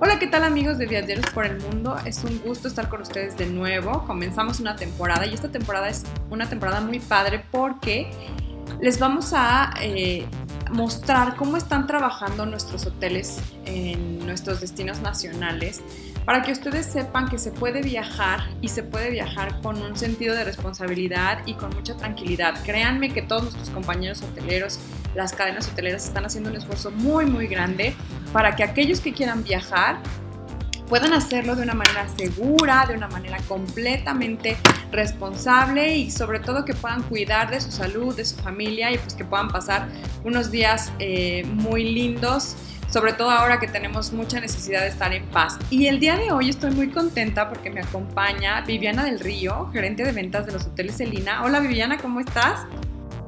Hola, ¿qué tal amigos de Viajeros por el Mundo? Es un gusto estar con ustedes de nuevo. Comenzamos una temporada y esta temporada es una temporada muy padre porque les vamos a eh, mostrar cómo están trabajando nuestros hoteles en nuestros destinos nacionales para que ustedes sepan que se puede viajar y se puede viajar con un sentido de responsabilidad y con mucha tranquilidad. Créanme que todos nuestros compañeros hoteleros, las cadenas hoteleras están haciendo un esfuerzo muy muy grande para que aquellos que quieran viajar puedan hacerlo de una manera segura, de una manera completamente responsable y sobre todo que puedan cuidar de su salud, de su familia y pues que puedan pasar unos días eh, muy lindos sobre todo ahora que tenemos mucha necesidad de estar en paz. Y el día de hoy estoy muy contenta porque me acompaña Viviana del Río, gerente de ventas de los hoteles Celina. Hola Viviana, ¿cómo estás?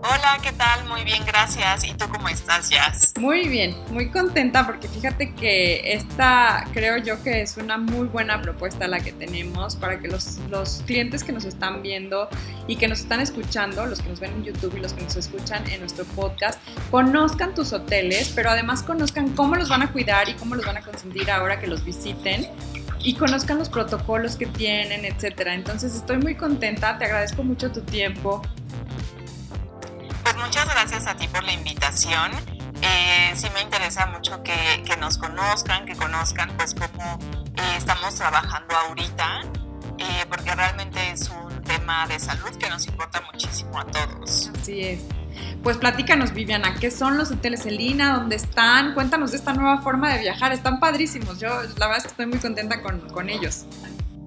Hola, ¿qué tal? Muy bien, gracias. ¿Y tú cómo estás, Jazz? Muy bien, muy contenta porque fíjate que esta creo yo que es una muy buena propuesta la que tenemos para que los, los clientes que nos están viendo y que nos están escuchando, los que nos ven en YouTube y los que nos escuchan en nuestro podcast, conozcan tus hoteles, pero además conozcan cómo los van a cuidar y cómo los van a consentir ahora que los visiten y conozcan los protocolos que tienen, etcétera. Entonces estoy muy contenta, te agradezco mucho tu tiempo muchas gracias a ti por la invitación. Eh, sí me interesa mucho que, que, nos conozcan, que conozcan pues cómo eh, estamos trabajando ahorita, eh, porque realmente es un tema de salud que nos importa muchísimo a todos. Así es. Pues platícanos, Viviana, ¿qué son los hoteles Elina? ¿Dónde están? Cuéntanos de esta nueva forma de viajar. Están padrísimos. Yo la verdad es que estoy muy contenta con, con ellos.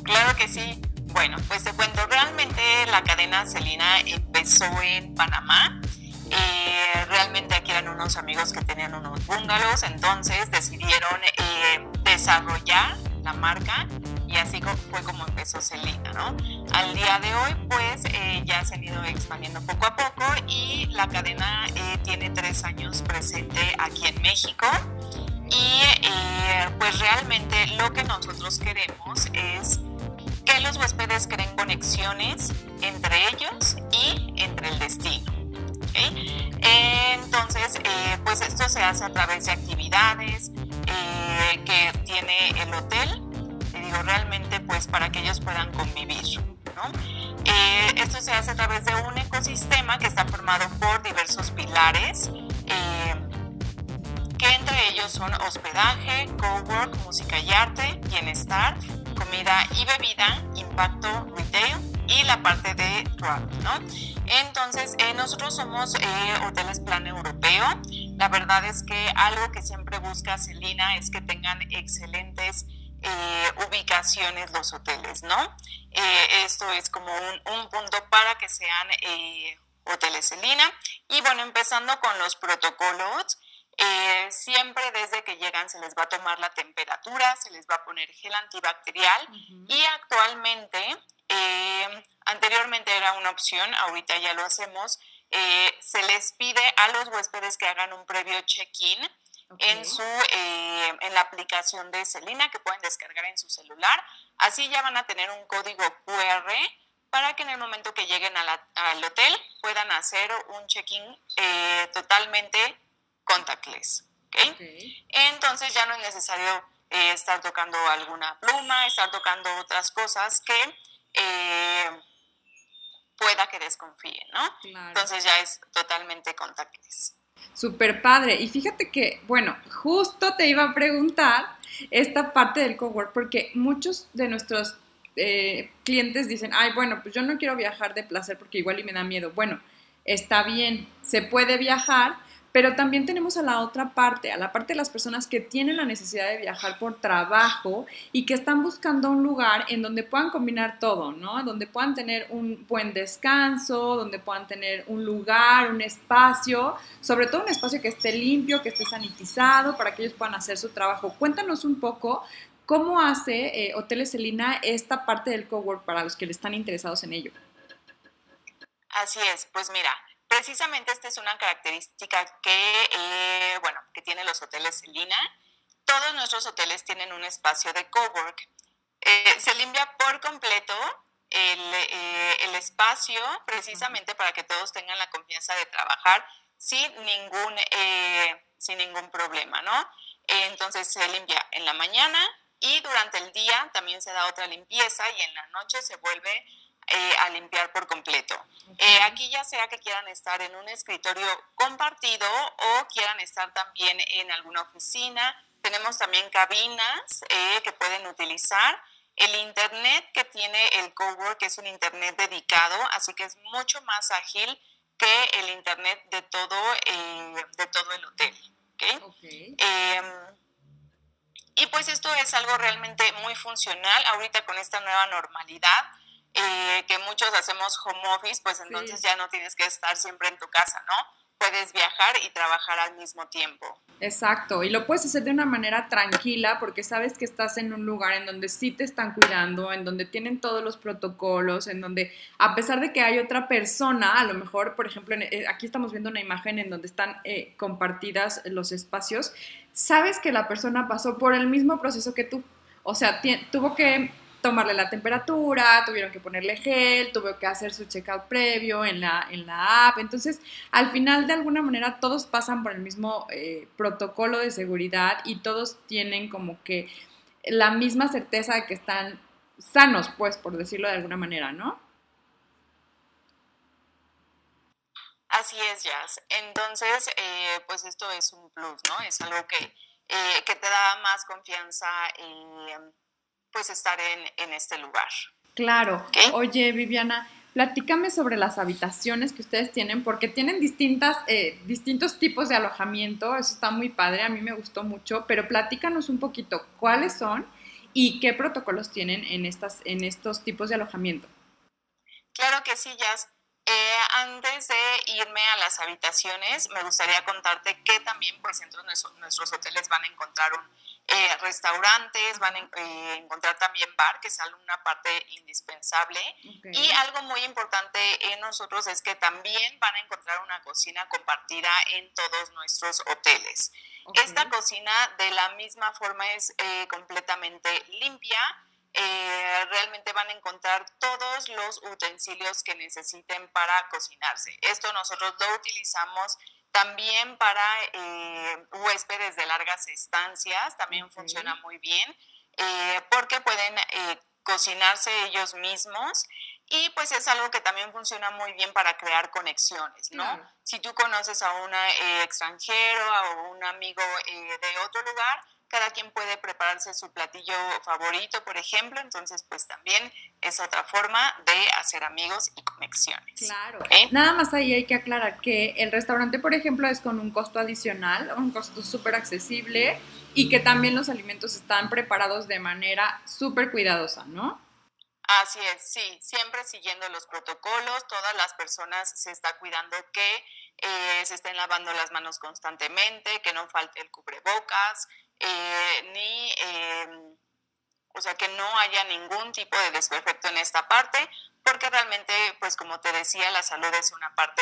Claro que sí. Bueno, pues te cuento, realmente la cadena Celina empezó en Panamá. Eh, realmente aquí eran unos amigos que tenían unos bungalows, entonces decidieron eh, desarrollar la marca y así fue como empezó Celina, ¿no? Al día de hoy, pues eh, ya se han ido expandiendo poco a poco y la cadena tiene tres años presente aquí en México. Y pues realmente lo que nosotros queremos es que los huéspedes creen conexiones entre ellos y entre el destino. Entonces, eh, pues esto se hace a través de actividades eh, que tiene el hotel, te digo, realmente pues para que ellos puedan convivir. Eh, esto se hace a través de un ecosistema que está formado por diversos pilares que entre ellos son hospedaje, cowork, música y arte, bienestar, comida y bebida, impacto retail y la parte de travel, ¿no? Entonces, eh, nosotros somos eh, Hoteles Plan Europeo. La verdad es que algo que siempre busca Celina es que tengan excelentes eh, ubicaciones los hoteles, ¿no? esto es como un, un, punto para que sean hoteles Celina. Y bueno, empezando con los protocolos. Eh, siempre desde que llegan se les va a tomar la temperatura, se les va a poner gel antibacterial y actualmente, eh, anteriormente era una opción, ahorita ya lo hacemos, eh, se les pide a los huéspedes que hagan un previo check-in en, su, en la aplicación de Celina que pueden descargar en su celular. Así ya van a tener un código QR para que en el momento que lleguen al hotel puedan hacer un check-in totalmente contactless. ¿okay? Entonces ya no es necesario eh, estar tocando alguna pluma, estar tocando otras cosas que eh, pueda que desconfíen, ¿no? Entonces ya es totalmente contactless. Super padre. Y fíjate que, bueno, justo te iba a preguntar esta parte del cowork, porque muchos de nuestros eh, clientes dicen, ay, bueno, pues yo no quiero viajar de placer porque igual y me da miedo. Bueno, está bien, se puede viajar, pero también tenemos a la otra parte, a la parte de las personas que tienen la necesidad de viajar por trabajo y que están buscando un lugar en donde puedan combinar todo, ¿no? Donde puedan tener un buen descanso, donde puedan tener un lugar, un espacio, sobre todo un espacio que esté limpio, que esté sanitizado, para que ellos puedan hacer su trabajo. Cuéntanos un poco cómo hace eh, Hoteles Celina esta parte del cowork para los que le están interesados en ello. Así es, pues mira, Precisamente esta es una característica que, eh, bueno, que tienen los hoteles Celina. Todos nuestros hoteles tienen un espacio de cowork. Eh, se limpia por completo el, eh, el, espacio precisamente para que todos tengan la confianza de trabajar sin ningún, sin ningún problema, ¿no? entonces se limpia en la mañana y durante el día también se da otra limpieza y en la noche se vuelve eh, a limpiar por completo. Eh, aquí ya sea que quieran estar en un escritorio compartido o quieran estar también en alguna oficina. Tenemos también cabinas eh, que pueden utilizar. El internet que tiene el cowork es un internet dedicado, así que es mucho más ágil que el internet de todo, de todo el hotel. Em, y pues esto es algo realmente muy funcional ahorita con esta nueva normalidad eh, que muchos hacemos home office, pues entonces ya no tienes que estar siempre en tu casa, ¿no? Puedes viajar y trabajar al mismo tiempo. Exacto, y lo puedes hacer de una manera tranquila porque sabes que estás en un lugar en donde sí te están cuidando, en donde tienen todos los protocolos, en donde a pesar de que hay otra persona, a lo mejor, por ejemplo, eh, aquí estamos viendo una imagen en donde están eh, compartidas los espacios, sabes que la persona pasó por el mismo proceso que tú. O sea, tuvo que tomarle la temperatura, tuvieron que ponerle gel, tuvo que hacer su checkout previo en la, en la app. Entonces, al final, de alguna manera, todos pasan por el mismo eh, protocolo de seguridad y todos tienen como que la misma certeza de que están sanos, pues, por decirlo de alguna manera, ¿no? Así es, Jazz. Entonces, eh, pues esto es un plus, ¿no? Es algo que, eh, que te da más confianza pues estar en, este lugar. Claro. Oye, Viviana, platícame sobre las habitaciones que ustedes tienen, porque tienen distintas, eh, distintos tipos de alojamiento, eso está muy padre, a mí me gustó mucho, pero platícanos un poquito cuáles son y qué protocolos tienen en, estas, en estos tipos de alojamiento. Claro que sí, Jazz. Eh, antes de irme a las habitaciones, me gustaría contarte que también pues dentro de nuestros hoteles van a encontrar un eh, restaurantes, van a eh, encontrar también bar, que es una parte indispensable. Y algo muy importante en nosotros es que también van a encontrar una cocina compartida en todos nuestros hoteles. Esta cocina de la misma forma es eh, completamente limpia. realmente van a encontrar todos los utensilios que necesiten para cocinarse. Esto nosotros lo utilizamos también para eh, huéspedes de largas estancias, también funciona muy bien, eh, porque pueden eh, cocinarse ellos mismos y pues es algo que también funciona muy bien para crear conexiones, ¿no? Si tú conoces a un extranjero o un amigo de otro lugar, cada quien puede prepararse su platillo favorito, por ejemplo, entonces pues también es otra forma de hacer amigos y conexiones. Claro. Nada más ahí hay que aclarar que el restaurante, por ejemplo, es con un costo adicional, un costo súper accesible y que también los alimentos están preparados de manera súper cuidadosa, ¿no? Así es, sí, siempre siguiendo los protocolos, todas las personas se está cuidando que eh, se estén lavando las manos constantemente, que no falte el cubrebocas, eh, ni, em, o sea, que no haya ningún tipo de desperfecto en esta parte, porque realmente, pues como te decía, la salud es una parte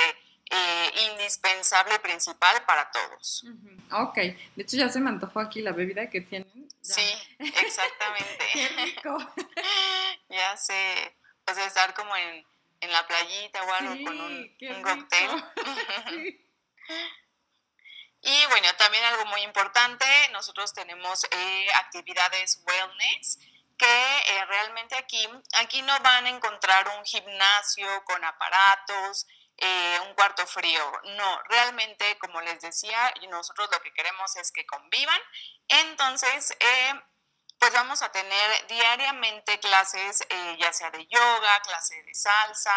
eh, indispensable, principal para todos. Ok, de hecho ya se me antojó aquí la bebida que tienen. Sí, exactamente. ya sé, pues estar como en, en la playita o algo con un, un cóctel. Bueno, también algo muy importante, nosotros tenemos eh, actividades wellness que eh, realmente aquí, aquí no van a encontrar un gimnasio con aparatos, eh, un cuarto frío. No, realmente, como les decía, nosotros lo que queremos es que convivan. Entonces, pues vamos a tener diariamente clases, ya sea de yoga, clase de salsa,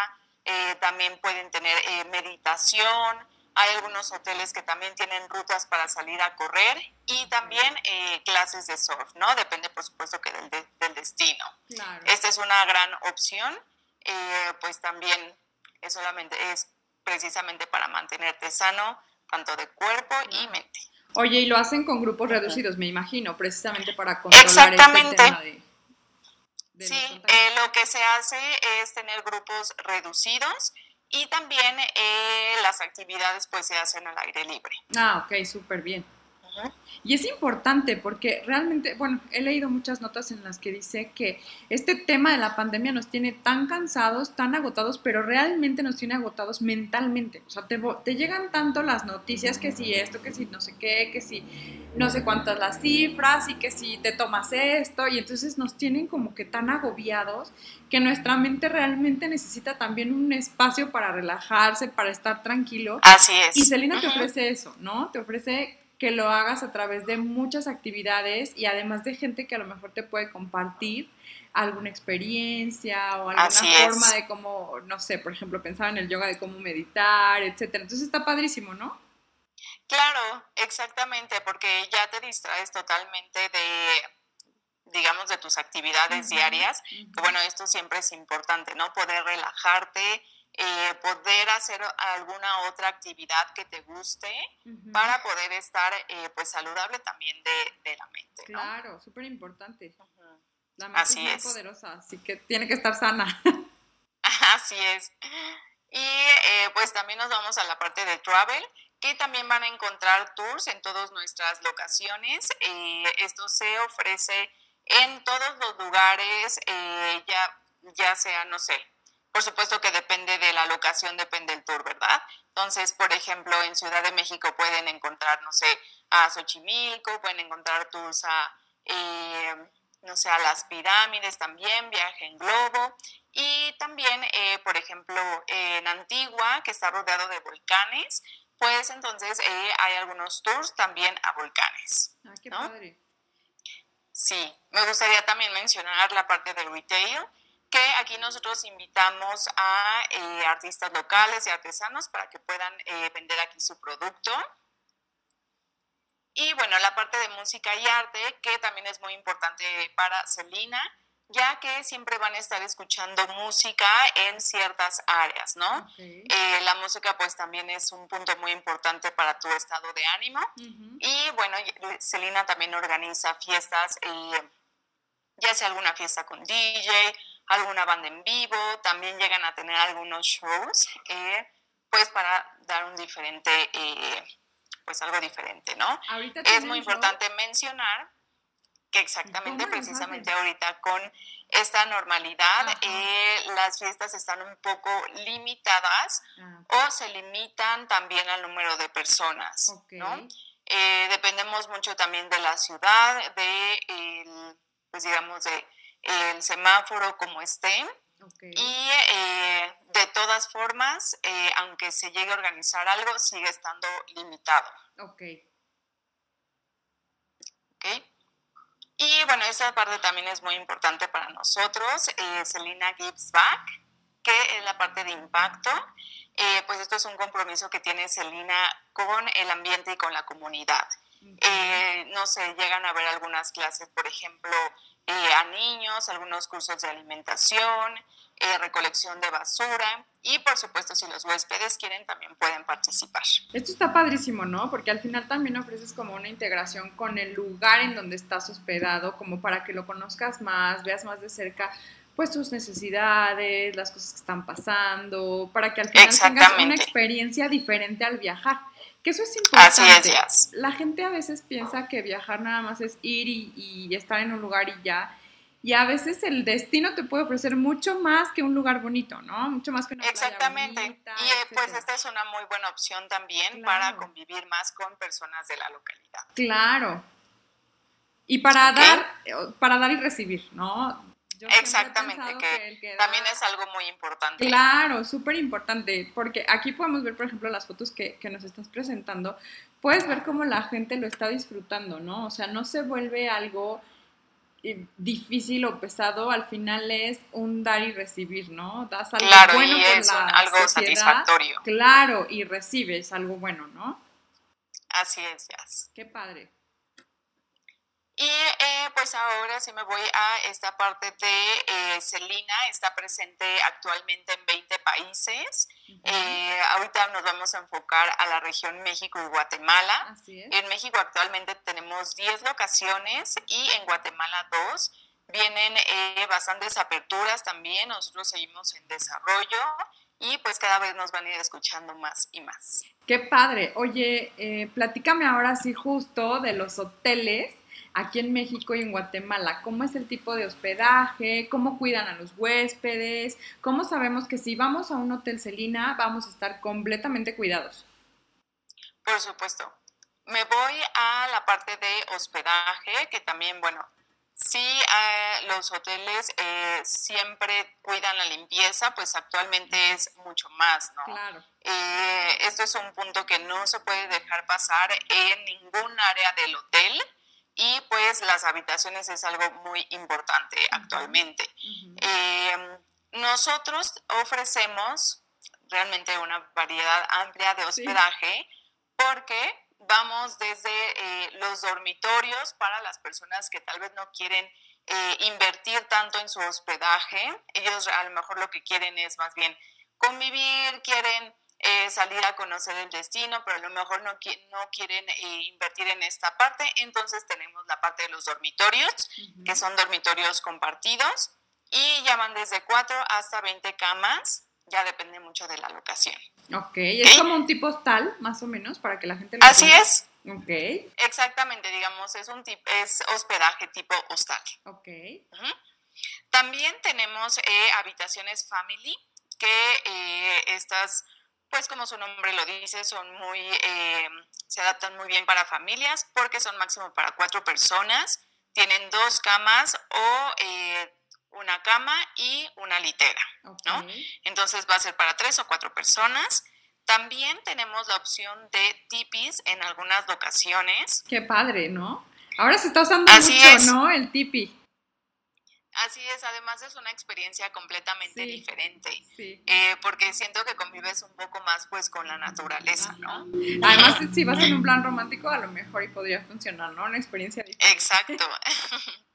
también pueden tener meditación, hay algunos hoteles que también tienen rutas para salir a correr y también eh, clases de surf, ¿no? Depende, por supuesto, que del, del destino. Esta es una gran opción, eh, pues también es solamente, es precisamente para mantenerte sano, tanto de cuerpo y mente. Oye, y lo hacen con grupos reducidos, me imagino, precisamente para controlar este Exactamente. Este tema de, sí, eh, lo que se hace es tener grupos reducidos y también eh, las actividades pues se hacen al aire libre. Ah, ok, súper bien. Y es importante porque realmente, bueno, he leído muchas notas en las que dice que este tema de la pandemia nos tiene tan cansados, tan agotados, pero realmente nos tiene agotados mentalmente. O sea, te, te llegan tanto las noticias que si esto, que si no sé qué, que si no sé cuántas las cifras y que si te tomas esto y entonces nos tienen como que tan agobiados que nuestra mente realmente necesita también un espacio para relajarse, para estar tranquilo. Así es. Y Celina te ofrece eso, ¿no? Te ofrece que lo hagas a través de muchas actividades y además de gente que a lo mejor te puede compartir alguna experiencia o alguna forma de cómo, no sé, por ejemplo, pensaba en el yoga de cómo meditar, etcétera. Entonces está padrísimo, ¿no? Claro, exactamente, porque ya te distraes totalmente de, digamos, de tus actividades diarias. bueno, esto siempre es importante, ¿no? Poder relajarte, eh, poder hacer alguna otra actividad que te guste para poder estar pues, pues saludable también de, la mente. Claro, súper importante. La mente es muy poderosa, así que tiene que estar sana. así es. Y eh, pues también nos vamos a la parte de travel, que también van a encontrar tours en todas nuestras locaciones. Eh, esto se ofrece en todos los lugares, ya, ya sea, no sé, por supuesto que depende de la locación, depende del tour, ¿verdad? Entonces, por ejemplo, en Ciudad de México pueden encontrar, no sé, a Xochimilco, pueden encontrar tours a, eh, no sé, a las pirámides también, viaje en globo. Y también, eh, por ejemplo, en Antigua, que está rodeado de volcanes, pues entonces eh, hay algunos tours también a volcanes. Ah, qué padre. Sí, me gustaría también mencionar la parte del retail que aquí nosotros invitamos a eh, artistas locales y artesanos para que puedan eh, vender aquí su producto. Y bueno, la parte de música y arte, que también es muy importante para Celina, ya que siempre van a estar escuchando música en ciertas áreas, ¿no? Eh, la música pues también es un punto muy importante para tu estado de ánimo. Y bueno, Celina también organiza fiestas, ya sea alguna fiesta con DJ, alguna banda en vivo, también llegan a tener algunos shows, eh, pues para dar un diferente, eh, pues algo diferente, ¿no? es muy importante mencionar que exactamente, precisamente ahorita con esta normalidad, eh, las fiestas están un poco limitadas ah, o se limitan también al número de personas, ¿no? dependemos mucho también de la ciudad, de, pues digamos, de el semáforo como esté. Y eh, de todas formas, eh, aunque se llegue a organizar algo, sigue estando limitado. Ok. Y bueno, esa parte también es muy importante para nosotros. Eh, Selina Gives Back, que es la parte de impacto. pues esto es un compromiso que tiene Selina con el ambiente y con la comunidad. no sé, llegan a ver algunas clases, por ejemplo, eh, a niños, algunos cursos de alimentación, eh, recolección de basura y por supuesto si los huéspedes quieren también pueden participar. Esto está padrísimo, ¿no? Porque al final también ofreces como una integración con el lugar en donde estás hospedado, como para que lo conozcas más, veas más de cerca pues tus necesidades, las cosas que están pasando, para que al final tengas una experiencia diferente al viajar. Que eso es importante. Así es, La gente a veces piensa que viajar nada más es ir y, estar en un lugar y ya. Y a veces el destino te puede ofrecer mucho más que un lugar bonito, ¿no? Mucho más que una Exactamente. y eh, pues esta es una muy buena opción también para convivir más con personas de la localidad. Claro. Y para dar, eh, para dar y recibir, ¿no? Exactamente, que, también es algo muy importante. Claro, súper importante, porque aquí podemos ver, por ejemplo, las fotos que, nos estás presentando, puedes ver cómo la gente lo está disfrutando, ¿no? O sea, no se vuelve algo eh, difícil o pesado, al final es un dar y recibir, ¿no? Das algo bueno y es algo satisfactorio. Claro, y recibes algo bueno, ¿no? Así es, Jazz. Qué padre. Y eh, pues ahora sí me voy a esta parte de eh, Celina, está presente actualmente en 20 países. Eh, ahorita nos vamos a enfocar a la región México y Guatemala. En México actualmente tenemos 10 locaciones y en Guatemala 2. Vienen bastantes aperturas también, nosotros seguimos en desarrollo y pues cada vez nos van a ir escuchando más y más. Qué padre. Oye, eh, platícame ahora sí justo de los hoteles aquí en México y en Guatemala. ¿Cómo es el tipo de hospedaje? ¿Cómo cuidan a los huéspedes? ¿Cómo sabemos que si vamos a un hotel Celina vamos a estar completamente cuidados? Por supuesto. Me voy a la parte de hospedaje, que también, bueno, Sí, eh, los hoteles eh, siempre cuidan la limpieza, pues actualmente es mucho más, ¿no? Claro. Eh, esto es un punto que no se puede dejar pasar en ningún área del hotel y pues las habitaciones es algo muy importante actualmente. nosotros ofrecemos realmente una variedad amplia de hospedaje porque vamos desde eh, los dormitorios para las personas que tal vez no quieren eh, invertir tanto en su hospedaje. Ellos a lo mejor lo que quieren es más bien convivir, quieren eh, salir a conocer el destino, pero a lo mejor no, no quieren invertir en esta parte. Entonces tenemos la parte de los dormitorios, que son dormitorios compartidos y llaman desde 4 hasta 20 camas ya depende mucho de la locación. Ok, es como un tipo hostal, más o menos, para que la gente lo Así es. Ok. Exactamente, digamos, es un tipo, es hospedaje tipo hostal. Ok. También tenemos eh, habitaciones family, que eh, estas, pues como su nombre lo dice, son muy, eh, se adaptan muy bien para familias porque son máximo para cuatro personas, tienen dos camas o una cama y una litera, ¿no? Entonces va a ser para tres o cuatro personas. También tenemos la opción de tipis en algunas locaciones. Qué padre, ¿no? Ahora se está usando mucho, ¿no? El tipi. Así es, además es una experiencia completamente diferente, eh, porque siento que convives un poco más pues con la naturaleza, ¿no? Además, si vas en un plan romántico, a lo mejor y podría funcionar, ¿no? Una experiencia diferente. Exacto.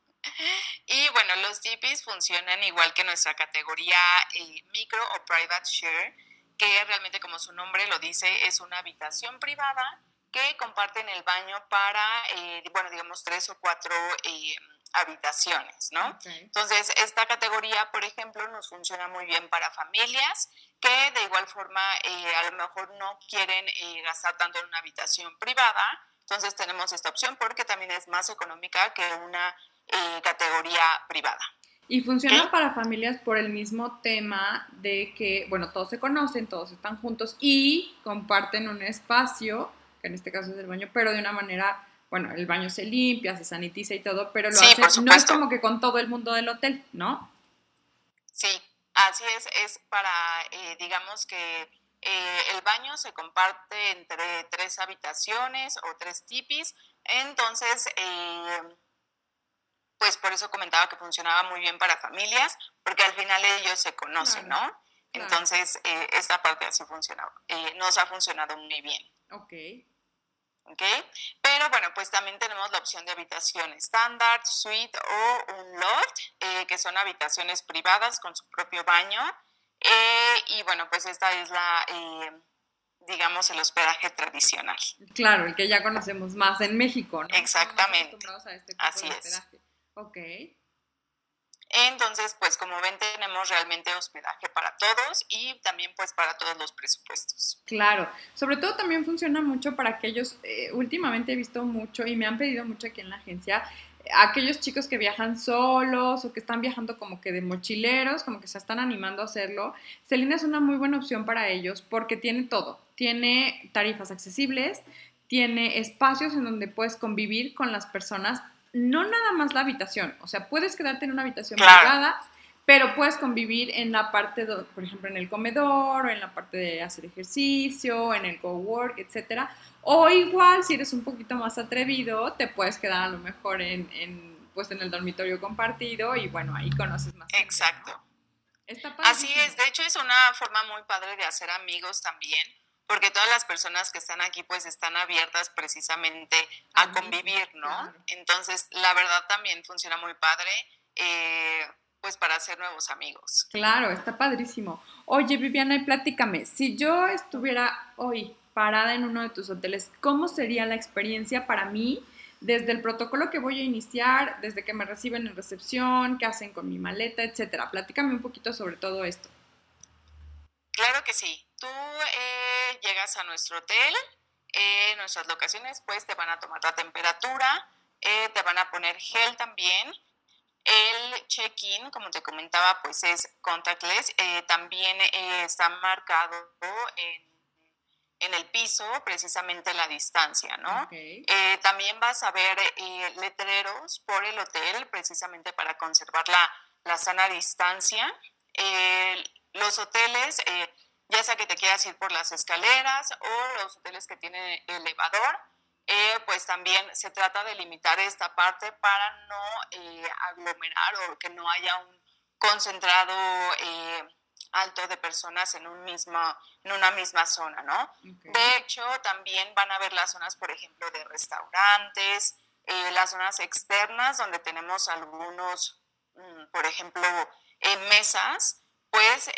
Y bueno, los tipis funcionan igual que nuestra categoría eh, micro o private share, que realmente como su nombre lo dice, es una habitación privada que comparten el baño para, eh, bueno, digamos, tres o cuatro eh, habitaciones, ¿no? Entonces, esta categoría, por ejemplo, nos funciona muy bien para familias que de igual forma a lo mejor no quieren gastar tanto en una habitación privada. Entonces, tenemos esta opción porque también es más económica que una eh, categoría privada. Y funciona para familias por el mismo tema de que, bueno, todos se conocen, todos están juntos y comparten un espacio, que en este caso es el baño, pero de una manera, bueno, el baño se limpia, se sanitiza y todo, pero lo hace, no es como que con todo el mundo del hotel, ¿no? Sí, así es, es para, eh, digamos que eh, el baño se comparte entre tres habitaciones o tres tipis, entonces pues por eso comentaba que funcionaba muy bien para familias, porque al final ellos se conocen, ¿no? Entonces, eh, esta parte así funcionaba, eh, nos ha funcionado muy bien. Ok. ¿Ok? Pero bueno, pues también tenemos la opción de habitación estándar, suite o un loft, eh, que son habitaciones privadas con su propio baño. y bueno, pues esta es la, digamos, el hospedaje tradicional. Claro, el que ya conocemos más en México, ¿no? Exactamente. Este Así es. Ok. Entonces, pues como ven, tenemos realmente hospedaje para todos y también pues para todos los presupuestos. Claro, sobre todo también funciona mucho para aquellos, eh, últimamente he visto mucho y me han pedido mucho aquí en la agencia, aquellos chicos que viajan solos o que están viajando como que de mochileros, como que se están animando a hacerlo. Celina es una muy buena opción para ellos porque tiene todo, tiene tarifas accesibles, tiene espacios en donde puedes convivir con las personas no nada más la habitación, o sea, puedes quedarte en una habitación privada, pero puedes convivir en la parte, de, por ejemplo, en el comedor, o en la parte de hacer ejercicio, en el co-work, etcétera. O igual, si eres un poquito más atrevido, te puedes quedar a lo mejor en, en pues en el dormitorio compartido y bueno, ahí conoces más. Exacto. Así es, de hecho es una forma muy padre de hacer amigos también porque todas las personas que están aquí pues están abiertas precisamente a convivir, ¿no? Entonces, la verdad también funciona muy padre. Eh, pues para hacer nuevos amigos. Claro, está padrísimo. Oye, Viviana, y platícame, si yo estuviera hoy parada en uno de tus hoteles, ¿cómo sería la experiencia para mí desde el protocolo que voy a iniciar, desde que me reciben en recepción, qué hacen con mi maleta, etcétera? Platícame un poquito sobre todo esto. Claro que sí. Tú eh, llegas a nuestro hotel, eh, nuestras locaciones pues te van a tomar la temperatura, eh, te van a poner gel también. El check-in, como te comentaba, pues es contactless. también está marcado en en el piso precisamente la distancia, ¿no? también vas a ver letreros por el hotel precisamente para conservar la, la sana distancia. los hoteles, ya sea que te quieras ir por las escaleras o los hoteles que tienen elevador, eh, pues también se trata de limitar esta parte para no eh, aglomerar o que no haya un concentrado eh, alto de personas en, un mismo, en una misma zona, ¿no? De hecho, también van a ver las zonas, por ejemplo, de restaurantes, las zonas externas donde tenemos algunos, mm, por ejemplo, mesas, pues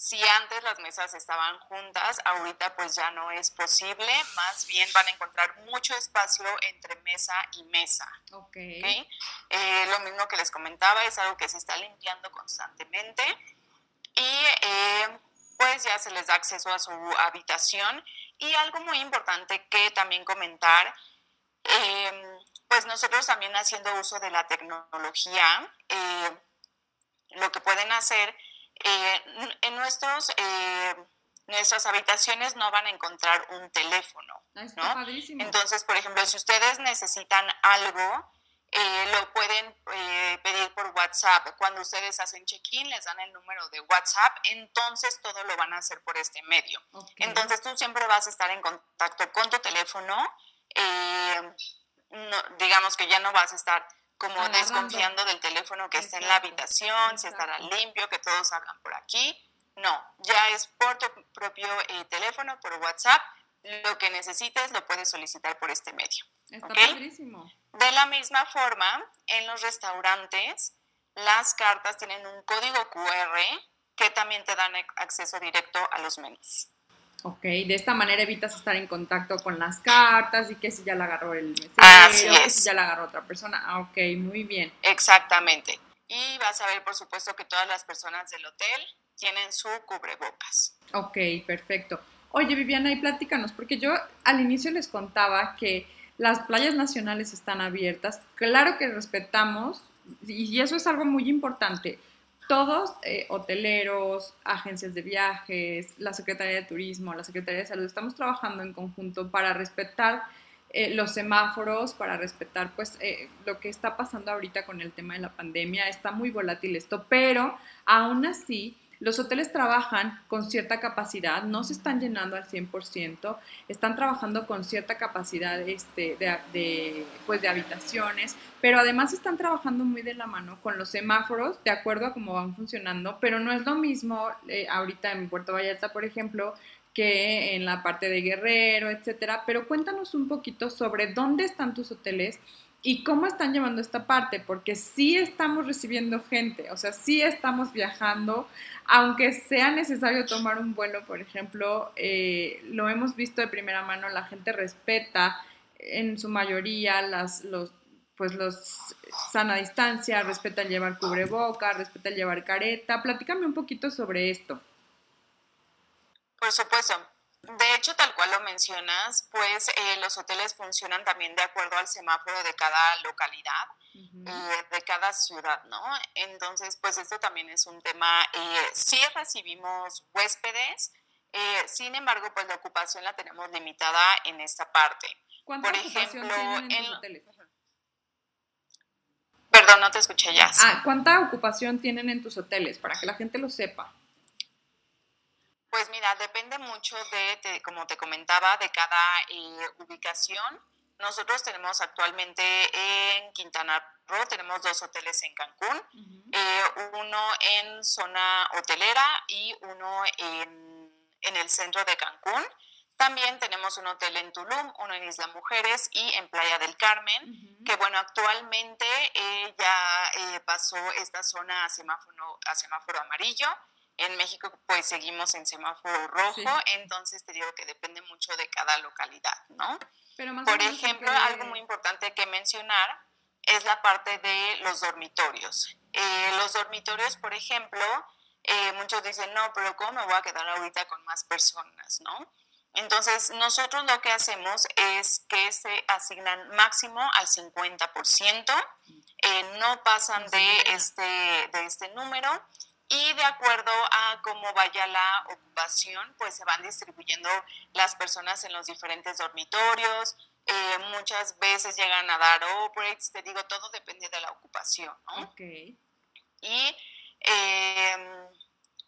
si antes las mesas estaban juntas, ahorita pues ya no es posible, más bien van a encontrar mucho espacio entre mesa y mesa. Ok. ¿okay? Eh, lo mismo que les comentaba, es algo que se está limpiando constantemente y eh, pues ya se les da acceso a su habitación. Y algo muy importante que también comentar, eh, pues nosotros también haciendo uso de la tecnología, lo que pueden hacer eh, en nuestros, eh, nuestras habitaciones no van a encontrar un teléfono. Entonces, por ejemplo, si ustedes necesitan algo, eh, lo pueden pedir por WhatsApp. Cuando ustedes hacen check-in, les dan el número de WhatsApp, entonces todo lo van a hacer por este medio. Entonces tú siempre vas a estar en contacto con tu teléfono. digamos que ya no vas a estar como desconfiando del teléfono que está en la habitación, si estará limpio, que todos hablan por aquí. No, ya es por tu propio eh, teléfono, por WhatsApp. Lo que necesites lo puedes solicitar por este medio. Está padrísimo. De la misma forma, en los restaurantes, las cartas tienen un código QR que también te dan acceso directo a los menús. Ok, de esta manera evitas estar en contacto con las cartas y que si ya la agarró el mesero, si ya la agarró otra persona. Ah, ok, muy bien. Exactamente. Y vas a ver, por supuesto, que todas las personas del hotel tienen su cubrebocas. Ok, perfecto. Oye, Viviana, y platícanos, porque yo al inicio les contaba que las playas nacionales están abiertas. Claro que respetamos, y eso es algo muy importante todos, eh, hoteleros, agencias de viajes, la Secretaría de Turismo, la Secretaría de Salud, estamos trabajando en conjunto para respetar eh, los semáforos, para respetar pues eh, lo que está pasando ahorita con el tema de la pandemia. Está muy volátil esto, pero aún así los hoteles trabajan con cierta capacidad, no se están llenando al 100%, están trabajando con cierta capacidad este, de, pues de habitaciones, pero además están trabajando muy de la mano con los semáforos, de acuerdo a cómo van funcionando, pero no es lo mismo eh, ahorita en Puerto Vallarta, por ejemplo, que en la parte de Guerrero, etcétera. Pero cuéntanos un poquito sobre dónde están tus hoteles y cómo están llevando esta parte, porque sí estamos recibiendo gente, o sea, sí estamos viajando, aunque sea necesario tomar un vuelo, por ejemplo, eh, lo hemos visto de primera mano, la gente respeta en su mayoría las, los, pues los sana distancia, respeta el llevar cubreboca, respeta el llevar careta. Platícame un poquito sobre esto. Por supuesto. De hecho, tal cual lo mencionas, pues eh, los hoteles funcionan también de acuerdo al semáforo de cada localidad, eh, de cada ciudad, ¿no? Entonces, pues esto también es un tema, eh, sí recibimos huéspedes, eh, sin embargo, pues la ocupación la tenemos limitada en esta parte. ¿Cuánta Por ejemplo, tienen en, hoteles? Perdón, no te escuché ya. Ah, ¿cuánta ocupación tienen en tus hoteles? Para que la gente lo sepa. Pues mira, depende mucho de, como te comentaba, de cada eh, ubicación. Nosotros tenemos actualmente en Quintana Roo, tenemos dos hoteles en Cancún, eh, uno en zona hotelera y uno en, el centro de Cancún. También tenemos un hotel en Tulum, uno en Isla Mujeres y en Playa del Carmen, que bueno, actualmente eh, ya pasó esta zona a semáforo, a semáforo amarillo en México pues seguimos en semáforo rojo, entonces te digo que depende mucho de cada localidad, ¿no? Por ejemplo, algo muy importante que mencionar es la parte de los dormitorios. Eh, los dormitorios, por ejemplo, eh, muchos dicen, no, pero ¿cómo me voy a quedar ahorita con más personas, no? Entonces, nosotros lo que hacemos es que se asignan máximo al 50%, eh, no pasan de este, de este número y de acuerdo a cómo vaya la ocupación, pues se van distribuyendo las personas en los diferentes dormitorios. Eh, muchas veces llegan a dar outbreaks, te digo, todo depende de la ocupación, ¿no? Ok. Y em,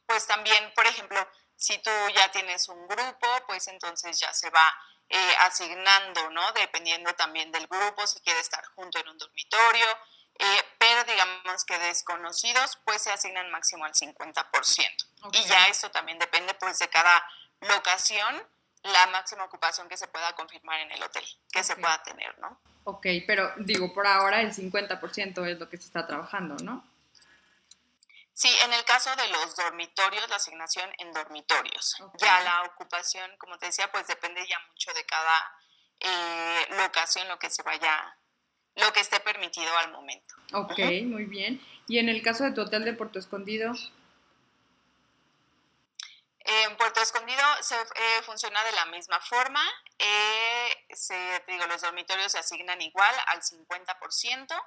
pues también, por ejemplo, si tú ya tienes un grupo, pues entonces ya se va eh, asignando, ¿no? Dependiendo también del grupo, si quiere estar junto en un dormitorio, eh, pero digamos que desconocidos, pues se asignan máximo al 50%. Y ya esto también depende pues de cada locación, la máxima ocupación que se pueda confirmar en el hotel, que se pueda tener, ¿no? Ok, pero digo, por ahora el 50% es lo que se está trabajando, ¿no? Sí, en el caso de los dormitorios, la asignación en dormitorios. Ya la ocupación, como te decía, pues depende ya mucho de cada eh, locación, lo que se vaya, lo que esté permitido al momento. Ok, muy bien. Y en el caso de tu hotel de Puerto Escondido. En Puerto Escondido se eh, funciona de la misma forma. Eh, se, digo, los dormitorios se asignan igual al 50%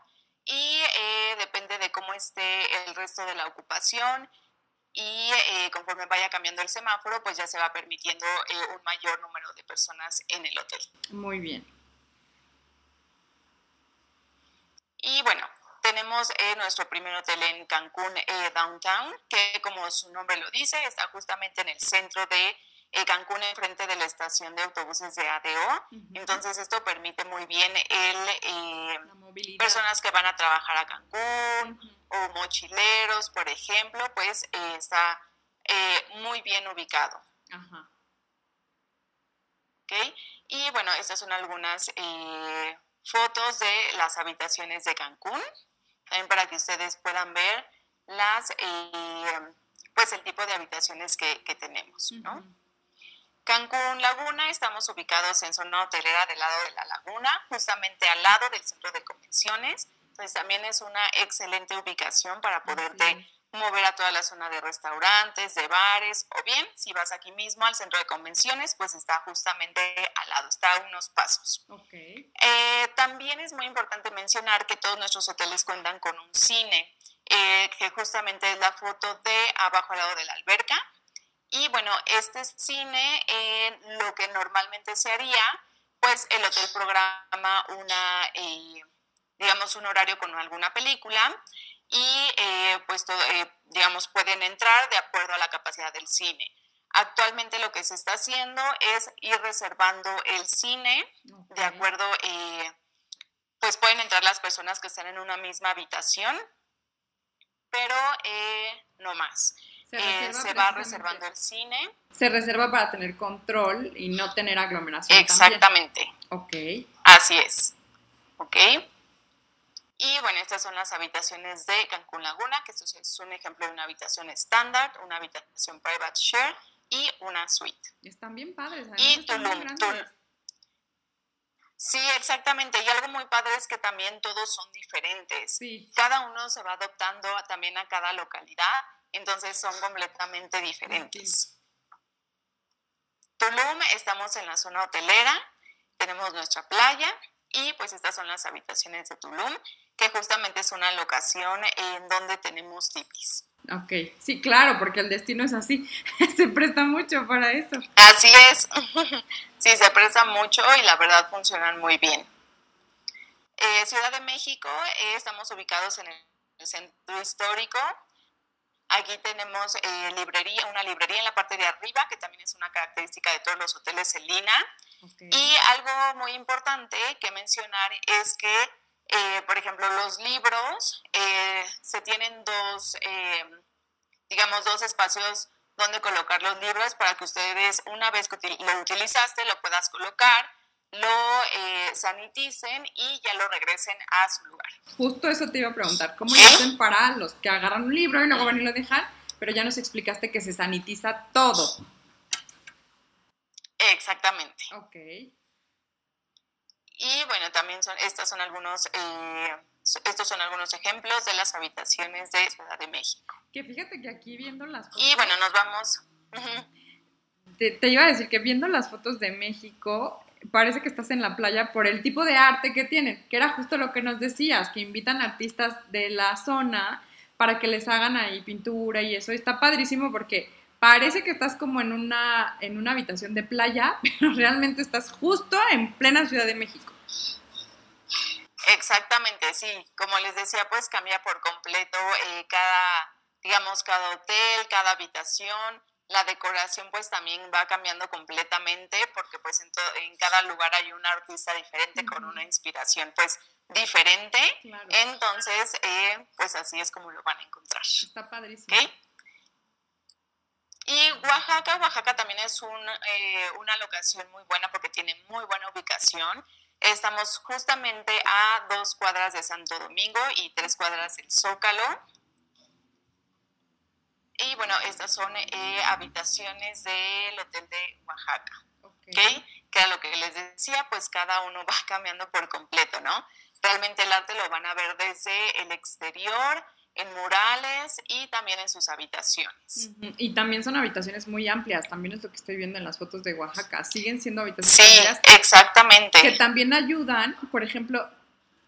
y eh, depende de cómo esté el resto de la ocupación y eh, conforme vaya cambiando el semáforo, pues ya se va permitiendo eh, un mayor número de personas en el hotel. Muy bien. Y bueno, tenemos nuestro primer hotel en Cancún, Downtown, que como su nombre lo dice, está justamente en el centro de Cancún enfrente de la estación de autobuses de ADO. Entonces esto permite muy bien el eh, personas que van a trabajar a Cancún o mochileros, por ejemplo, pues eh, está eh, muy bien ubicado. Ajá. Y bueno, estas son algunas fotos de las habitaciones de Cancún, también para que ustedes puedan ver las, pues el tipo de habitaciones que, tenemos, ¿no? Cancún Laguna, estamos ubicados en zona hotelera del lado de la laguna, justamente al lado del centro de convenciones. Entonces también es una excelente ubicación para poderte mover a toda la zona de restaurantes, de bares, o bien si vas aquí mismo al centro de convenciones, pues está justamente al lado, está a unos pasos. Eh, también es muy importante mencionar que todos nuestros hoteles cuentan con un cine, eh, que justamente es la foto de abajo al lado de la alberca. Y bueno, este cine, eh, lo que normalmente se haría, pues el hotel programa una, eh, digamos, un horario con alguna película y eh, pues digamos, pueden entrar de acuerdo a la capacidad del cine. Actualmente lo que se está haciendo es ir reservando el cine, de acuerdo, pues pueden entrar las personas que están en una misma habitación, pero no más. Se, eh, va reservando el cine. Se reserva para tener control y no tener aglomeración. Exactamente. Ok. Así es. Ok. Y bueno, estas son las habitaciones de Cancún Laguna, que esto es un ejemplo de una habitación estándar, una habitación private share y una suite. Están bien padres. Y Tulum, Sí, exactamente. Y algo muy padre es que también todos son diferentes. Sí. Cada uno se va adoptando también a cada localidad entonces son completamente diferentes. Tulum, estamos en la zona hotelera, tenemos nuestra playa y pues estas son las habitaciones de Tulum, que justamente es una locación en donde tenemos tipis. Ok, sí, claro, porque el destino es así, se presta mucho para eso. Así es, sí, se presta mucho y la verdad funcionan muy bien. Eh, Ciudad de México, eh, estamos ubicados en el centro histórico, Aquí tenemos eh, librería, una librería en la parte de arriba, que también es una característica de todos los hoteles en Lina. Y algo muy importante que mencionar es que, eh, por ejemplo, los libros eh, se tienen dos, digamos, dos espacios donde colocar los libros para que ustedes, una vez que lo utilizaste, lo puedas colocar lo eh, saniticen y ya lo regresen a su lugar. Justo eso te iba a preguntar, ¿cómo lo hacen para los que agarran un libro y luego van y lo dejan? Pero ya nos explicaste que se sanitiza todo. Exactamente. Ok. Y bueno, también son, estas son algunos, eh, estos son algunos ejemplos de las habitaciones de Ciudad de México. Que fíjate que aquí viendo las fotos... Y bueno, nos vamos... te, te, iba a decir que viendo las fotos de México, parece que estás en la playa por el tipo de arte que tienen, que era justo lo que nos decías, que invitan artistas de la zona para que les hagan ahí pintura y eso. Está padrísimo porque parece que estás como en una, en una habitación de playa, pero realmente estás justo en plena Ciudad de México. Exactamente, sí. Como les decía, pues cambia por completo eh, cada, digamos, cada hotel, cada habitación la decoración pues también va cambiando completamente porque pues en, en cada lugar hay un artista diferente con una inspiración pues diferente. Entonces, eh, pues así es como lo van a encontrar. Está padrísimo. Y Oaxaca, Oaxaca también es un, eh, una locación muy buena porque tiene muy buena ubicación. Estamos justamente a dos cuadras de Santo Domingo y tres cuadras del Zócalo. Y bueno, estas son eh, habitaciones del Hotel de Oaxaca. Okay. Que a lo que les decía, pues cada uno va cambiando por completo, ¿no? Realmente el arte lo van a ver desde el exterior, en murales y también en sus habitaciones. Y también son habitaciones muy amplias, también es lo que estoy viendo en las fotos de Oaxaca, siguen siendo habitaciones sí, amplias. exactamente. Que también ayudan, por ejemplo,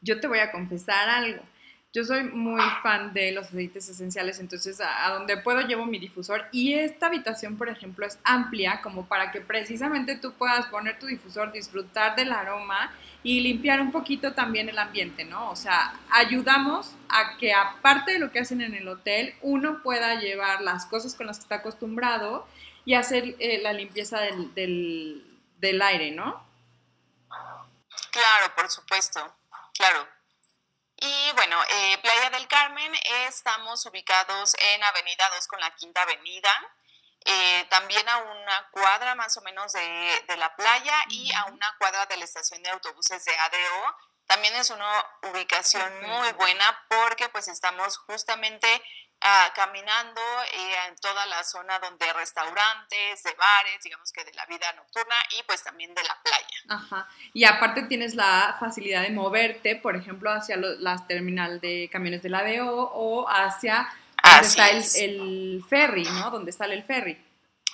yo te voy a confesar algo, yo soy muy fan de los aceites esenciales, entonces a, donde puedo llevo mi difusor y esta habitación, por ejemplo, es amplia como para que precisamente tú puedas poner tu difusor, disfrutar del aroma y limpiar un poquito también el ambiente, ¿no? O sea, ayudamos a que aparte de lo que hacen en el hotel, uno pueda llevar las cosas con las que está acostumbrado y hacer eh, la limpieza del, del, del aire, ¿no? Claro, por supuesto, claro. Y bueno, eh, Playa del Carmen, estamos ubicados en Avenida 2 con la Quinta Avenida, eh, también a una cuadra más o menos de, de, la playa y a una cuadra de la estación de autobuses de ADO. También es una ubicación muy buena porque pues estamos justamente Ah, caminando eh, en toda la zona donde hay restaurantes, de bares, digamos que de la vida nocturna y pues también de la playa. Ajá. Y aparte tienes la facilidad de moverte, por ejemplo, hacia la terminal de camiones de la DO o hacia donde está el, ferry, ¿no? Donde sale el ferry.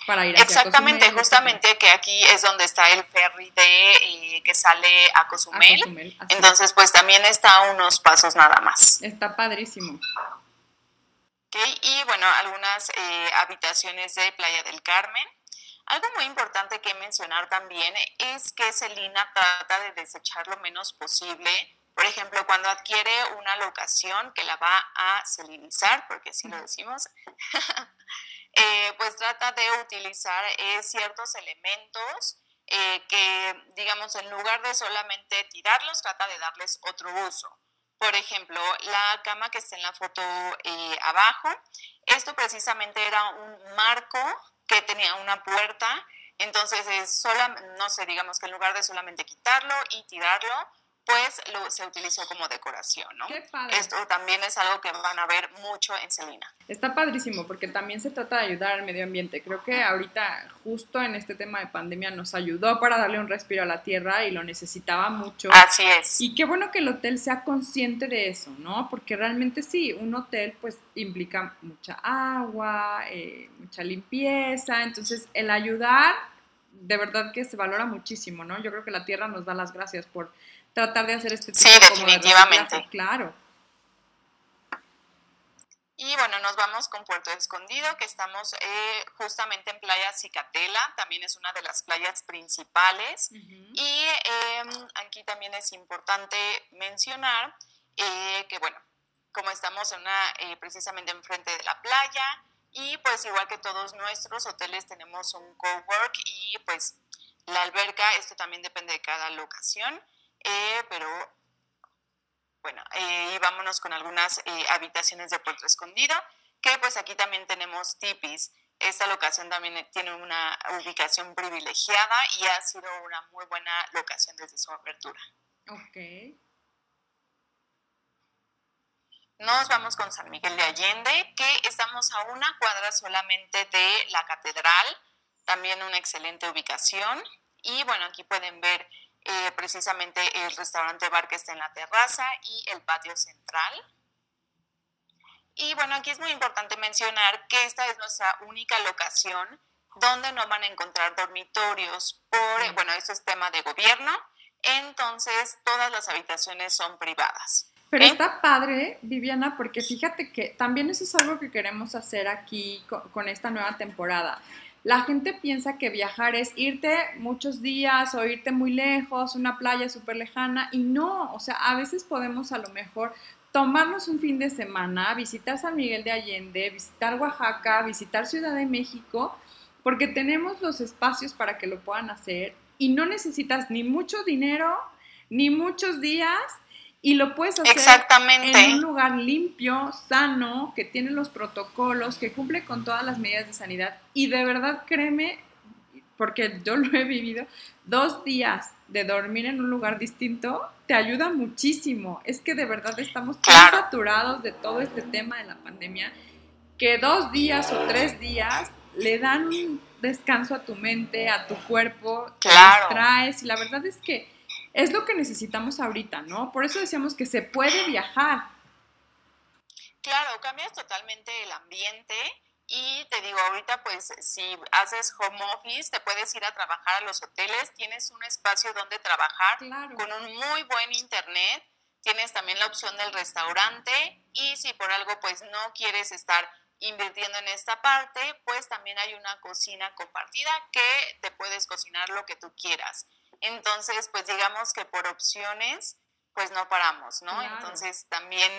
Para ir Exactamente, justamente que aquí es donde está el ferry de eh, que sale a Cozumel. Entonces, pues también está a unos pasos nada más. Está padrísimo. Y bueno, algunas eh, habitaciones de Playa del Carmen. Algo muy importante que mencionar también es que Celina trata de desechar lo menos posible. Por ejemplo, cuando adquiere una locación que la va a selinizar, porque así lo decimos, eh, pues trata de utilizar eh, ciertos elementos que, digamos, en lugar de solamente tirarlos, trata de darles otro uso. Por ejemplo, la cama que está en la foto eh, abajo, esto precisamente era un marco que tenía una puerta, entonces es sola, no sé, digamos que en lugar de solamente quitarlo y tirarlo, pues lo, se utilizó como decoración, ¿no? Qué padre. Esto también es algo que van a ver mucho en Celina. Está padrísimo porque también se trata de ayudar al medio ambiente. Creo que ahorita, justo en este tema de pandemia, nos ayudó para darle un respiro a la tierra y lo necesitaba mucho. Así es. Y qué bueno que el hotel sea consciente de eso, ¿no? Porque realmente sí, un hotel pues implica mucha agua, eh, mucha limpieza, entonces el ayudar de verdad que se valora muchísimo, ¿no? Yo creo que la tierra nos da las gracias por tratar de hacer este tipo sí, definitivamente. claro. Y bueno, nos vamos con Puerto Escondido, que estamos eh, justamente en Playa Cicatela, también es una de las playas principales. Y em, aquí también es importante mencionar eh, que, bueno, como estamos en una, eh, precisamente enfrente de la playa, y pues igual que todos nuestros hoteles tenemos un cowork y pues la alberca, esto también depende de cada locación. Eh, pero bueno, eh, vámonos con algunas eh, habitaciones de Puerto Escondido, que pues aquí también tenemos tipis. Esta locación también tiene una ubicación privilegiada y ha sido una muy buena locación desde su apertura. Ok. Nos vamos con San Miguel de Allende, que estamos a una cuadra solamente de la catedral, también una excelente ubicación. Y bueno, aquí pueden ver eh, precisamente el restaurante bar que está en la terraza y el patio central. Y bueno, aquí es muy importante mencionar que esta es nuestra única locación donde no van a encontrar dormitorios por, bueno, esto es tema de gobierno, entonces todas las habitaciones son privadas. Pero está padre, Viviana, porque fíjate que también eso es algo que queremos hacer aquí con, esta nueva temporada. La gente piensa que viajar es irte muchos días o irte muy lejos, una playa súper lejana, y no, o sea, a veces podemos a lo mejor tomarnos un fin de semana, visitar San Miguel de Allende, visitar Oaxaca, visitar Ciudad de México, porque tenemos los espacios para que lo puedan hacer y no necesitas ni mucho dinero, ni muchos días, y lo puedes hacer en un lugar limpio, sano, que tiene los protocolos, que cumple con todas las medidas de sanidad. Y de verdad, créeme, porque yo lo he vivido, dos días de dormir en un lugar distinto te ayuda muchísimo. Es que de verdad estamos tan saturados de todo este tema de la pandemia que dos días o tres días le dan un descanso a tu mente, a tu cuerpo, te distraes y la verdad es que es lo que necesitamos ahorita, ¿no? Por eso decíamos que se puede viajar. Claro, cambias totalmente el ambiente y te digo, ahorita pues si haces home office, te puedes ir a trabajar a los hoteles, tienes un espacio donde trabajar con un muy buen internet, tienes también la opción del restaurante y si por algo pues no quieres estar invirtiendo en esta parte, pues también hay una cocina compartida que te puedes cocinar lo que tú quieras. Entonces, pues digamos que por opciones, pues no paramos, ¿no? Entonces también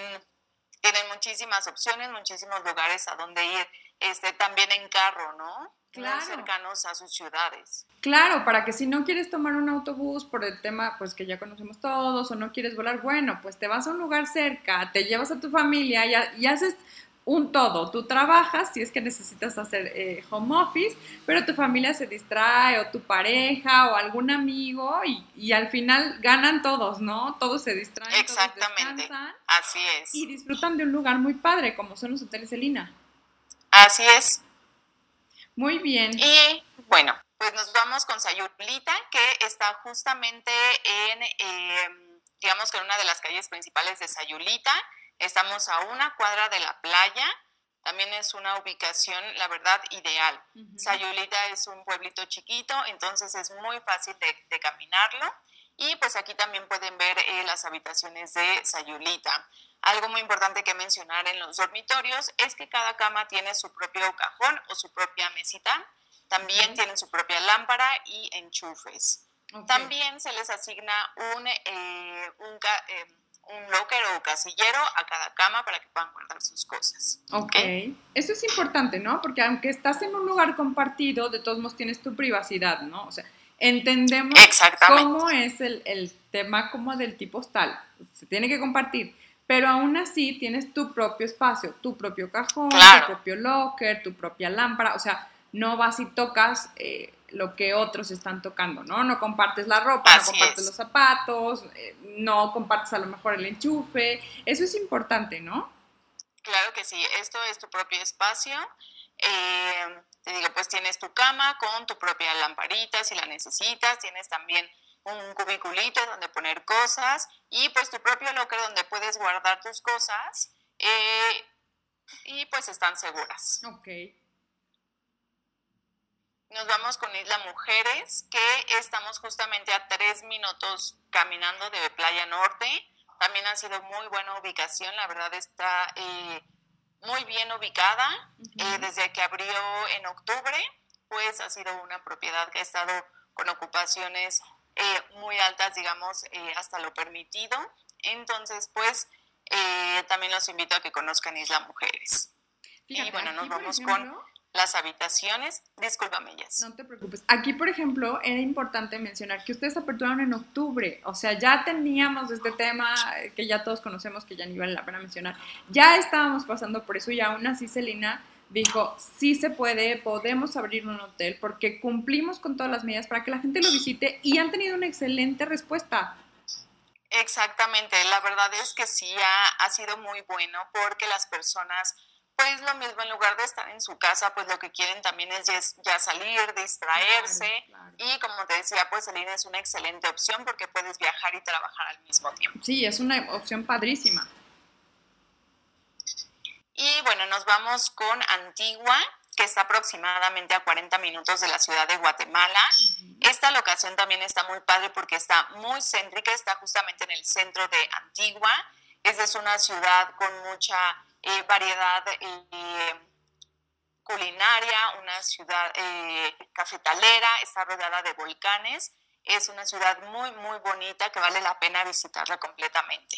tienen muchísimas opciones, muchísimos lugares a donde ir, este, también en carro, ¿no? Claro. cercanos a sus ciudades. Claro, para que si no quieres tomar un autobús por el tema, pues que ya conocemos todos, o no quieres volar, bueno, pues te vas a un lugar cerca, te llevas a tu familia y, y haces un todo. Tú trabajas si es que necesitas hacer eh, home office, pero tu familia se distrae o tu pareja o algún amigo y, al final ganan todos, ¿no? Todos se distraen. Exactamente. Así es. Y disfrutan de un lugar muy padre como son los hoteles Elina. Así es. Muy bien. Y bueno, pues nos vamos con Sayulita, que está justamente en, eh, digamos que en una de las calles principales de Sayulita Estamos a una cuadra de la playa. También es una ubicación, la verdad, ideal. Sayulita es un pueblito chiquito, entonces es muy fácil de, caminarlo. Y pues aquí también pueden ver eh, las habitaciones de Sayulita. Algo muy importante que mencionar en los dormitorios es que cada cama tiene su propio cajón o su propia mesita. También tienen su propia lámpara y enchufes. También se les asigna un, eh, un eh, un locker o casillero a cada cama para que puedan guardar sus cosas. Ok. Eso es importante, ¿no? Porque aunque estás en un lugar compartido, de todos modos tienes tu privacidad, ¿no? O sea, entendemos cómo es el, el tema como del tipo tal. Se tiene que compartir. Pero aún así tienes tu propio espacio, tu propio cajón, tu propio locker, tu propia lámpara. O sea, no vas y tocas eh, lo que otros están tocando, ¿no? No compartes la ropa, no compartes los zapatos, eh, no compartes a lo mejor el enchufe. Eso es importante, ¿no? Claro que sí, esto es tu propio espacio. Eh, te digo, pues tienes tu cama con tu propia lamparita si la necesitas, tienes también un cubiculito donde poner cosas y pues tu propio locker donde puedes guardar tus cosas eh, y pues están seguras. Ok. Nos vamos con Isla Mujeres, que estamos justamente a tres minutos caminando de Playa Norte. También ha sido muy buena ubicación, la verdad está eh, muy bien ubicada. Eh, desde que abrió en octubre, pues ha sido una propiedad que ha estado con ocupaciones eh, muy altas, digamos, hasta lo permitido. Entonces, pues también los invito a que conozcan Isla Mujeres. y bueno, nos vamos con las habitaciones. Discúlpame, Jess. No te preocupes. Aquí, por ejemplo, era importante mencionar que ustedes aperturaron en octubre. O sea, ya teníamos este tema que ya todos conocemos, que ya ni vale la pena mencionar. Ya estábamos pasando por eso y aún así Celina dijo, sí se puede, podemos abrir un hotel porque cumplimos con todas las medidas para que la gente lo visite y han tenido una excelente respuesta. Exactamente, la verdad es que sí ha, ha sido muy bueno porque las personas pues lo mismo, en lugar de estar en su casa, pues lo que quieren también es ya, salir, distraerse. Y como te decía, pues salir es una excelente opción porque puedes viajar y trabajar al mismo tiempo. Sí, es una opción padrísima. Y bueno, nos vamos con Antigua, que está aproximadamente a 40 minutos de la ciudad de Guatemala. Esta locación también está muy padre porque está muy céntrica, está justamente en el centro de Antigua. Esta es una ciudad con mucha eh, variedad eh, culinaria, una ciudad eh, cafetalera, está rodeada de volcanes. Es una ciudad muy, muy bonita que vale la pena visitarla completamente.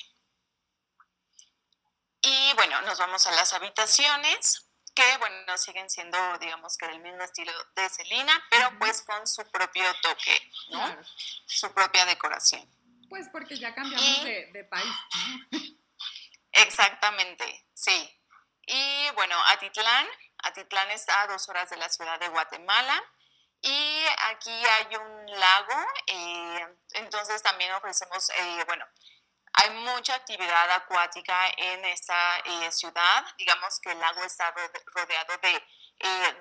Y bueno, nos vamos a las habitaciones, que bueno, siguen siendo, digamos que del mismo estilo de Celina, pero pues con su propio toque, ¿no? Su propia decoración. Pues porque ya cambiamos de, de, país, ¿no? Exactamente, sí. Y bueno, Atitlán, Atitlán está a dos horas de la ciudad de Guatemala. Y aquí hay un lago, eh, entonces también ofrecemos, eh, bueno, hay mucha actividad acuática en esta eh, ciudad. Digamos que el lago está rodeado de,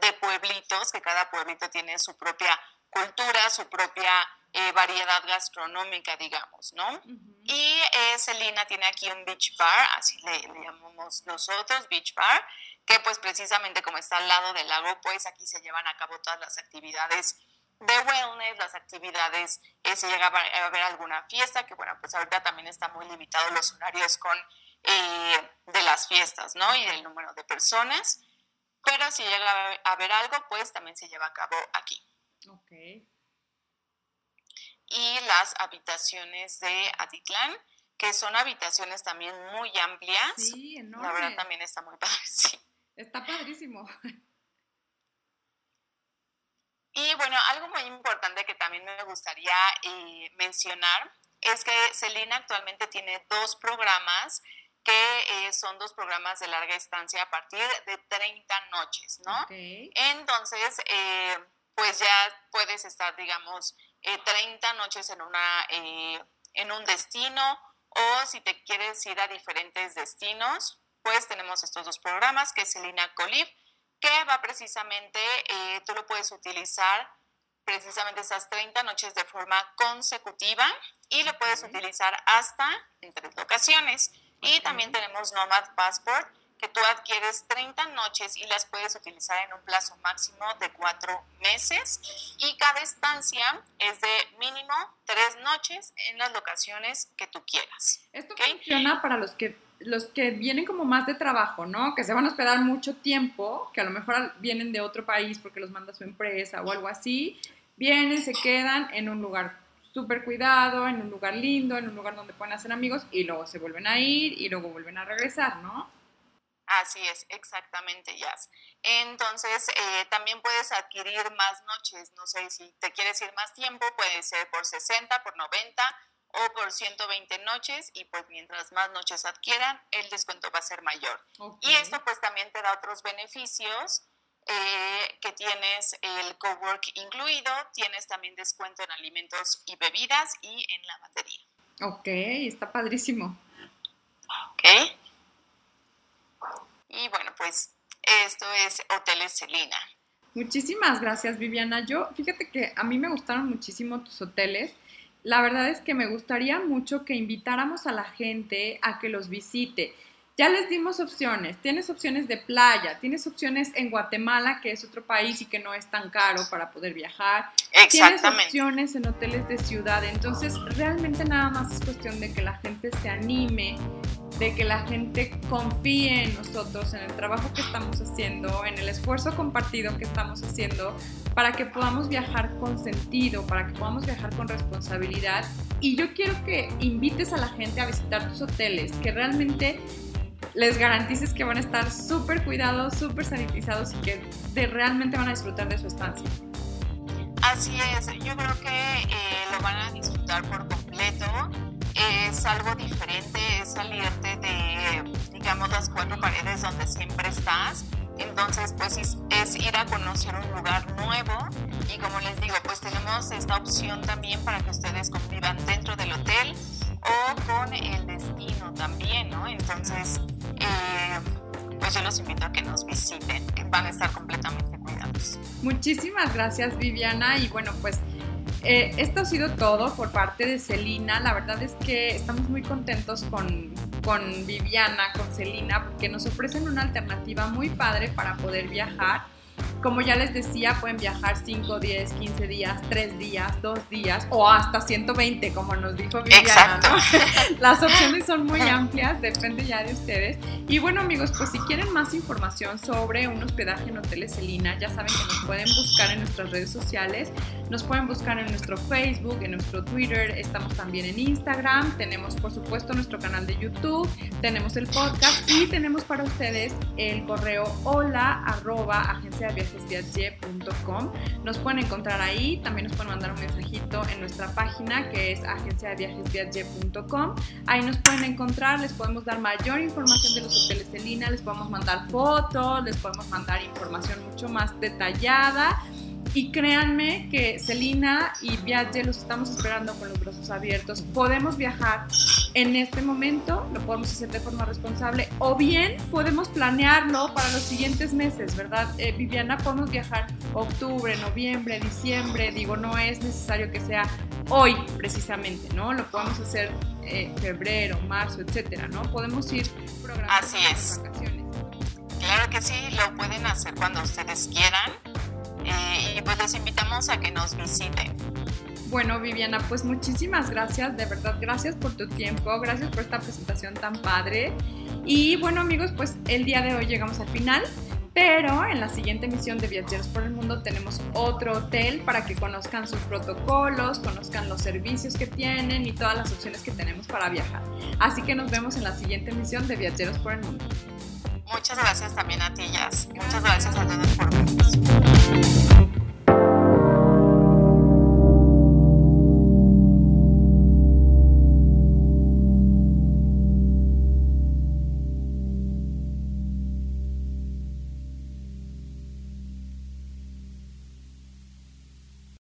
de, pueblitos, que cada pueblito tiene su propia cultura, su propia eh, variedad gastronómica, digamos, ¿no? Y eh, Celina tiene aquí un beach bar, así le, llamamos nosotros, beach bar, que pues precisamente como está al lado del lago, pues aquí se llevan a cabo todas las actividades de wellness, las actividades, eh, se llega a ver alguna fiesta, que bueno, pues ahorita también está muy limitado los horarios con, de las fiestas, ¿no? Y el número de personas, pero si llega a haber algo, pues también se lleva a cabo aquí. Ok y las habitaciones de Atitlán, que son habitaciones también muy amplias. Sí, enorme. La verdad también está muy padre, sí. Está padrísimo. Y bueno, algo muy importante que también me gustaría eh, mencionar es que Celina actualmente tiene dos programas que eh, son dos programas de larga estancia a partir de 30 noches, ¿no? Entonces, eh, pues ya puedes estar, digamos, 30 eh, noches en, una, eh, en un destino o si te quieres ir a diferentes destinos, pues tenemos estos dos programas, que es Selina Colib, que va precisamente, eh, tú lo puedes utilizar precisamente esas 30 noches de forma consecutiva y lo puedes utilizar hasta en tres ocasiones. Y también tenemos Nomad Passport, que tú adquieres 30 noches y las puedes utilizar en un plazo máximo de cuatro meses y cada estancia es de mínimo tres noches en las locaciones que tú quieras. Esto funciona para los que los que vienen como más de trabajo, ¿no? Que se van a hospedar mucho tiempo, que a lo mejor vienen de otro país porque los manda su empresa o algo así, vienen, se quedan en un lugar súper cuidado, en un lugar lindo, en un lugar donde pueden hacer amigos y luego se vuelven a ir y luego vuelven a regresar, ¿no? Así es, exactamente, Jazz. Entonces, eh, también puedes adquirir más noches. No sé si te quieres ir más tiempo, puede ser por 60, por 90 o por 120 noches y pues mientras más noches adquieran, el descuento va a ser mayor. Y esto pues también te da otros beneficios eh, que tienes el cowork incluido, tienes también descuento en alimentos y bebidas y en lavandería. Ok, está padrísimo. Ok. Y bueno, pues esto es Hoteles Celina. Muchísimas gracias, Viviana. Yo, fíjate que a mí me gustaron muchísimo tus hoteles. La verdad es que me gustaría mucho que invitáramos a la gente a que los visite. Ya les dimos opciones. Tienes opciones de playa, tienes opciones en Guatemala, que es otro país y que no es tan caro para poder viajar. Tienes opciones en hoteles de ciudad. Entonces, realmente nada más es cuestión de que la gente se anime de que la gente confíe en nosotros, en el trabajo que estamos haciendo, en el esfuerzo compartido que estamos haciendo, para que podamos viajar con sentido, para que podamos viajar con responsabilidad. Y yo quiero que invites a la gente a visitar tus hoteles, que realmente les garantices que van a estar súper cuidados, súper sanitizados y que de, realmente van a disfrutar de su estancia. Así es, yo creo que eh, lo van a disfrutar por completo es algo diferente, es salirte de, digamos, las cuatro paredes donde siempre estás. Entonces, pues es, ir a conocer un lugar nuevo y como les digo, pues tenemos esta opción también para que ustedes convivan dentro del hotel o con el destino también, ¿no? Entonces, eh, pues yo los invito a que nos visiten, van a estar completamente cuidados. Muchísimas gracias Viviana y bueno pues eh, esto ha sido todo por parte de Celina. La verdad es que estamos muy contentos con, con Viviana, con Celina, porque nos ofrecen una alternativa muy padre para poder viajar como ya les decía, pueden viajar 5, 10, 15 días, 3 días, 2 días o hasta 120, como nos dijo Viviana. Las opciones son muy amplias, depende ya de ustedes. Y bueno amigos, pues si quieren más información sobre un hospedaje en Hoteles Celina, ya saben que nos pueden buscar en nuestras redes sociales, nos pueden buscar en nuestro Facebook, en nuestro Twitter, estamos también en Instagram, tenemos por supuesto nuestro canal de YouTube, tenemos el podcast y tenemos para ustedes el correo hola arroba agencia de viajes nos pueden encontrar ahí, también nos pueden mandar un mensajito en nuestra página que es agenciadeviajesviaje.com. Ahí nos pueden encontrar, les podemos dar mayor información de los hoteles de línea, les podemos mandar fotos, les podemos mandar información mucho más detallada y créanme que Celina y Viaje los estamos esperando con los brazos abiertos. Podemos viajar en este momento, lo podemos hacer de forma responsable, o bien podemos planearlo para los siguientes meses, ¿verdad? Eh, Viviana, podemos viajar octubre, noviembre, diciembre, digo, no es necesario que sea hoy precisamente, ¿no? Lo podemos hacer eh, febrero, marzo, etcétera, ¿no? Podemos ir programando Así es. vacaciones. Claro que sí, lo pueden hacer cuando ustedes quieran y pues les invitamos a que nos visiten. Bueno, Viviana, pues muchísimas gracias, de verdad, gracias por tu tiempo, gracias por esta presentación tan padre. Y bueno, amigos, pues el día de hoy llegamos al final, pero en la siguiente emisión de Viajeros por el Mundo tenemos otro hotel para que conozcan sus protocolos, conozcan los servicios que tienen y todas las opciones que tenemos para viajar. Así que nos vemos en la siguiente emisión de Viajeros por el Mundo. Muchas gracias también a ti, Jazz. Muchas gracias a todos por vernos.